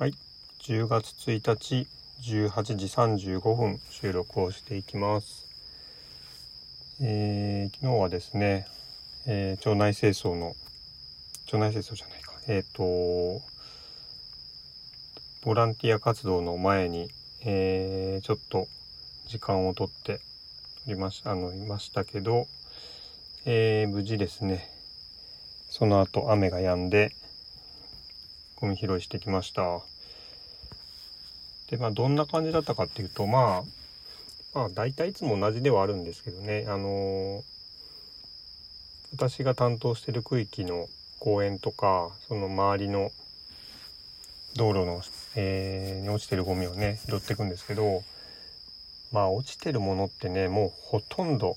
はい、10月1日18時35分収録をしていきます。えー昨日はですね、えー腸内清掃の腸内清掃じゃないか、えっ、とボランティア活動の前に、えーちょっと時間をとっておりましあのいましたけど、えー無事ですね。その後雨が止んでゴミ拾いしてきました。で、まあ、どんな感じだったかっていうと、まあ、まあ、大体いつも同じではあるんですけどね、あのー私が担当してる区域の公園とか、その周りの道路の、えーに落ちてるゴミをね、拾っていくんですけど、まあ、落ちてるものってね、もうほとんど、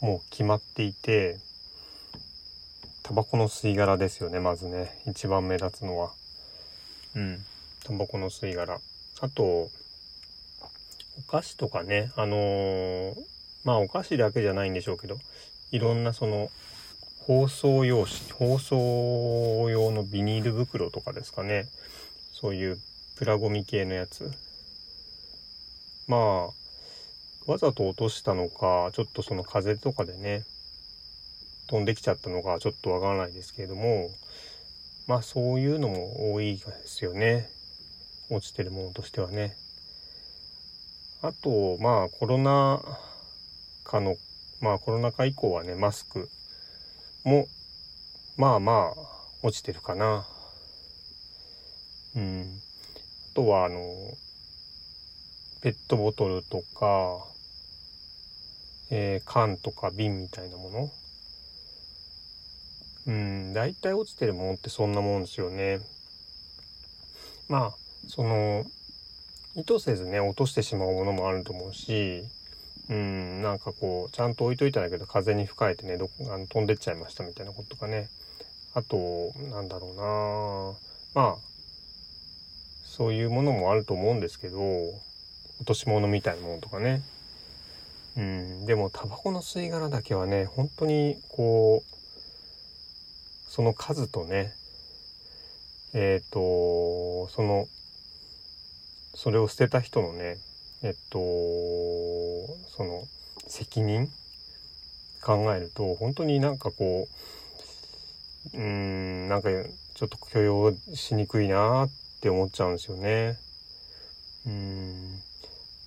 もう決まっていて、タバコの吸い殻ですよね、まずね。一番目立つのは。うん。タバコの吸い殻。あと、お菓子とかね、あのーまあお菓子だけじゃないんでしょうけど、いろんなその、包装用紙、包装用のビニール袋とかですかね。そういうプラゴミ系のやつ。まあ、わざと落としたのか、ちょっとその風とかでね、飛んできちゃったのかちょっとわからないですけれども、まあそういうのも多いですよね。落ちてるものとしてはね。あと、まあコロナ禍の、まあコロナ禍以降はね、マスクも、まあまあ落ちてるかな。うん。あとはあの、ペットボトルとか、えー缶とか瓶みたいなもの。うん、大体落ちてるものってそんなもんですよね。まあ、その、意図せずね、落としてしまうものもあると思うし、うん、なんかこう、ちゃんと置いといたんだけど、風に吹かれてね、どあの飛んでっちゃいましたみたいなこととかね。あと、なんだろうなまあ、そういうものもあると思うんですけど、落とし物みたいなものとかね。うん、でも、タバコの吸い殻だけはね、本当に、こう、その数とね、えっ、と、その、それを捨てた人のね、えっと、その責任考えると、本当になんかこう、うーん、なんかちょっと許容しにくいなって思っちゃうんですよね。うーん、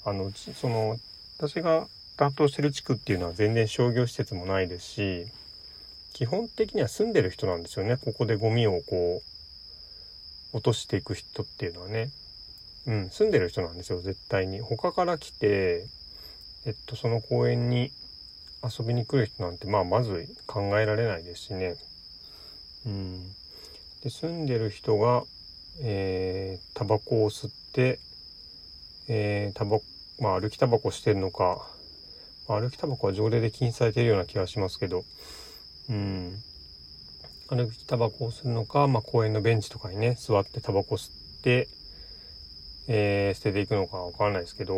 あの、その、私が担当してる地区っていうのは全然商業施設もないですし、基本的には住んでる人なんですよね。ここでゴミをこう、落としていく人っていうのはね。うん、住んでる人なんですよ、絶対に。他から来て、えっと、その公園に遊びに来る人なんて、まあ、まず考えられないですしね。うん。で、住んでる人が、えー、タバコを吸って、えー、タバコ、まあ、歩きタバコしてるのか、まあ歩きタバコは条例で禁止されているような気がしますけど、うん。歩きタバコをするのか、まあ、公園のベンチとかにね、座ってタバコ吸って、えー捨てていくのかわからないですけど、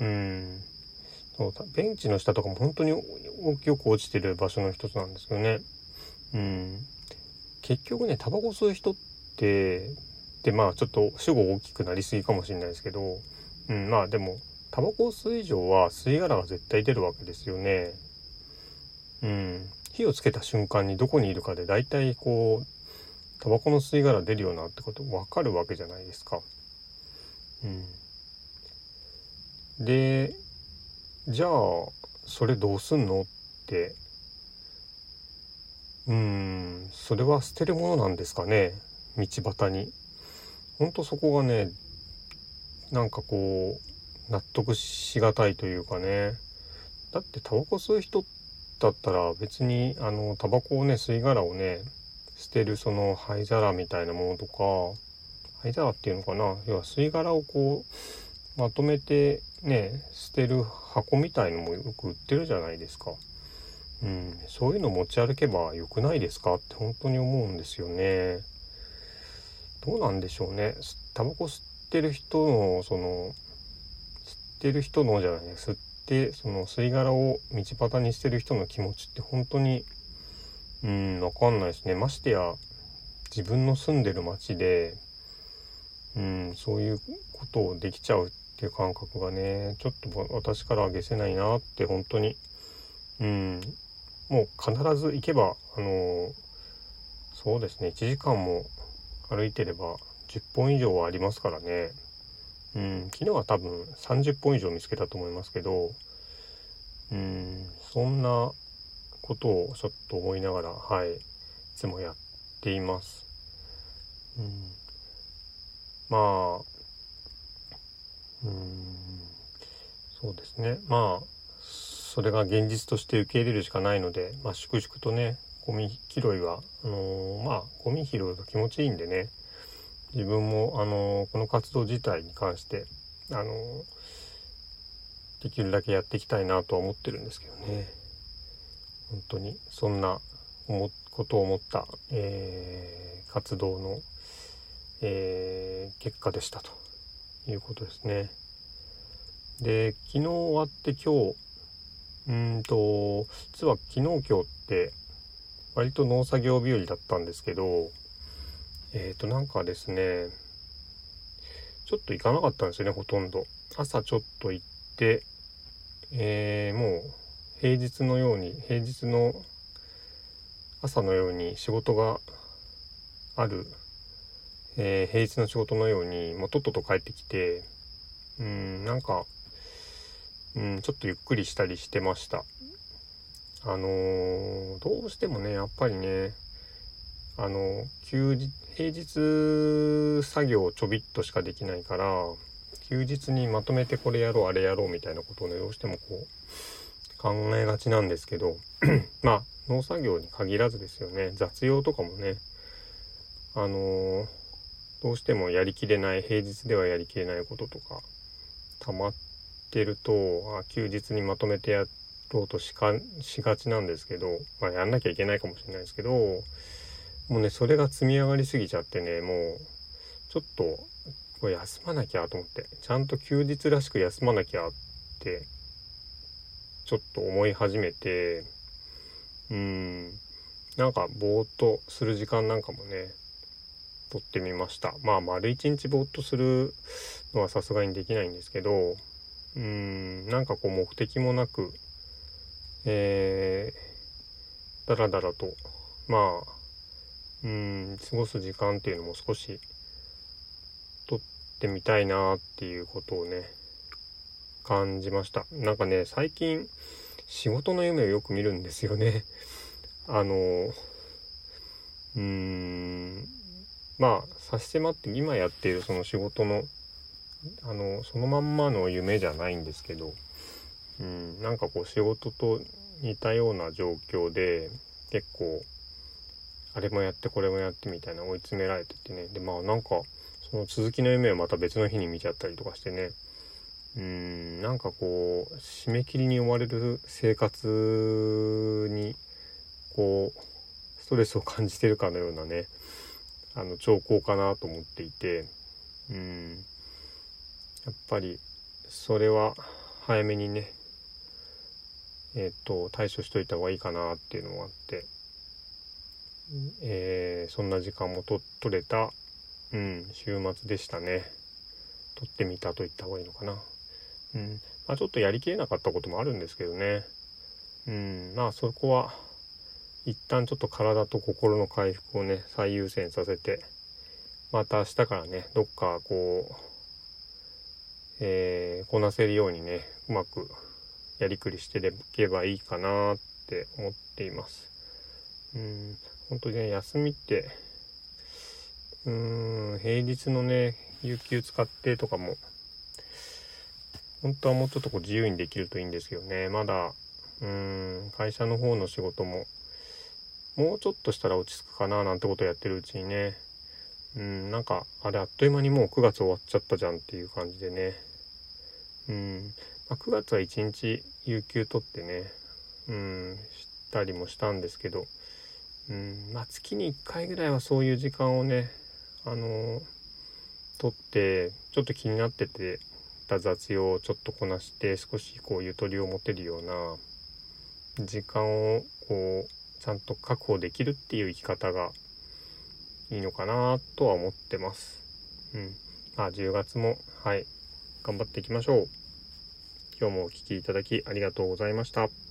うん。そうベンチの下とかも本当によく落ちてる場所の一つなんですけどね。うん。結局ね、タバコ吸う人って、で、まあちょっと主語大きくなりすぎかもしれないですけど、うん、まあでも、タバコを吸う以上は吸い殻が絶対出るわけですよね。うん。火をつけた瞬間にどこにいるかで大体こう、タバコの吸い殻出るようなってことわかるわけじゃないですか。うん。で、じゃあ、それどうすんのって、うん、それは捨てるものなんですかね道端に。ほんとそこがね、なんかこう、納得しがたいというかね。だってタバコ吸う人ってだったら別に、あの、タバコをね、吸い殻をね、捨てるその灰皿みたいなものとか、灰皿っていうのかな？要は吸い殻をこう、まとめてね、捨てる箱みたいのもよく売ってるじゃないですか。うん、そういうの持ち歩けばよくないですか？って本当に思うんですよね。どうなんでしょうね。タバコ吸ってる人の、その、吸ってる人のじゃない、吸って、その吸い殻を道端にしてる人の気持ちって本当に、うん、わかんないですね。ましてや、自分の住んでる街で、うん、そういうことをできちゃうっていう感覚がねちょっと私からは消せないなって本当に。うんもう必ず行けばあのそうですね。1時間も歩いてれば10本以上はありますからね。うん。昨日は多分30本以上見つけたと思いますけどうん。そんなことをちょっと思いながらはい。いつもやっています。うん。まあうん。そうですね。まあそれが現実として受け入れるしかないので、まあ、粛々とねゴミ拾いはあのー、まあゴミ拾うと気持ちいいんでね。自分もあの、この活動自体に関してあの、できるだけやっていきたいなとは思ってるんですけどね本当にそんな思ことを思った、えー活動の、えー結果でしたということですね。で昨日終わって今日うんと実は昨日今日って割と農作業日和だったんですけどえっ、ー、となんかですねちょっと行かなかったんですよねほとんど朝ちょっと行ってえー、もう平日のように平日の朝のように仕事がある、えー、平日の仕事のようにもうとっとと帰ってきてうんなんかうん、ちょっとゆっくりしたりしてました。あのー、どうしてもね、やっぱりね、あの、休日、平日作業ちょびっとしかできないから、休日にまとめてこれやろう、あれやろうみたいなことをね、どうしてもこう、考えがちなんですけど、まあ、農作業に限らずですよね、雑用とかもね、あのー、どうしてもやりきれない、平日ではやりきれないこととか、溜まってるとあ休日にまとめてやろうとしかしがちなんですけど、まあ、やんなきゃいけないかもしれないですけどもうねそれが積み上がりすぎちゃってねもうちょっとこれ休まなきゃと思ってちゃんと休日らしく休まなきゃってちょっと思い始めてうんなんかぼーっとする時間なんかもね撮ってみました。まあ丸一日ぼーっとするのはさすがにできないんですけどうんなんかこう目的もなくえー、だらだらとまあうん過ごす時間っていうのも少しとってみたいなっていうことをね感じました。なんかね最近仕事の夢をよく見るんですよね。あのうーんまあ差し迫って今やっているその仕事のあのそのまんまの夢じゃないんですけど、うん、なんかこう仕事と似たような状況で結構あれもやってこれもやってみたいな追い詰められててね。でまあなんかその続きの夢をまた別の日に見ちゃったりとかしてね。うんなんかこう締め切りに追われる生活にこうストレスを感じてるかのようなねあの兆候かなと思っていて。うん。やっぱりそれは早めにねえっ、と対処しといた方がいいかなっていうのがあって、えー、そんな時間もと取れた、うん、週末でしたね。撮ってみたと言った方がいいのかな。うん。まあちょっとやりきれなかったこともあるんですけどね。うん。まあそこは一旦ちょっと体と心の回復をね最優先させてまた明日からねどっかこうえー、こなせるようにねうまくやりくりしていけばいいかなって思っています。うん。本当にね休みってうーん平日のね有給使ってとかも本当はもうちょっとこう自由にできるといいんですけどね。まだうーん会社の方の仕事ももうちょっとしたら落ち着くかななんてことをやってるうちにね。うんなんかあれあっという間にもう9月終わっちゃったじゃんっていう感じでね。うん、まあ、9月は1日有給取ってね、うん、したりもしたんですけど、うんまあ、月に1回ぐらいはそういう時間をね、あのー、取ってちょっと気になっててた雑用をちょっとこなして少しこうゆとりを持てるような時間をこうちゃんと確保できるっていう生き方がいいのかなとは思ってます。うんまあ、10月も、はい、頑張っていきましょう。今日もお聴きいただきありがとうございました。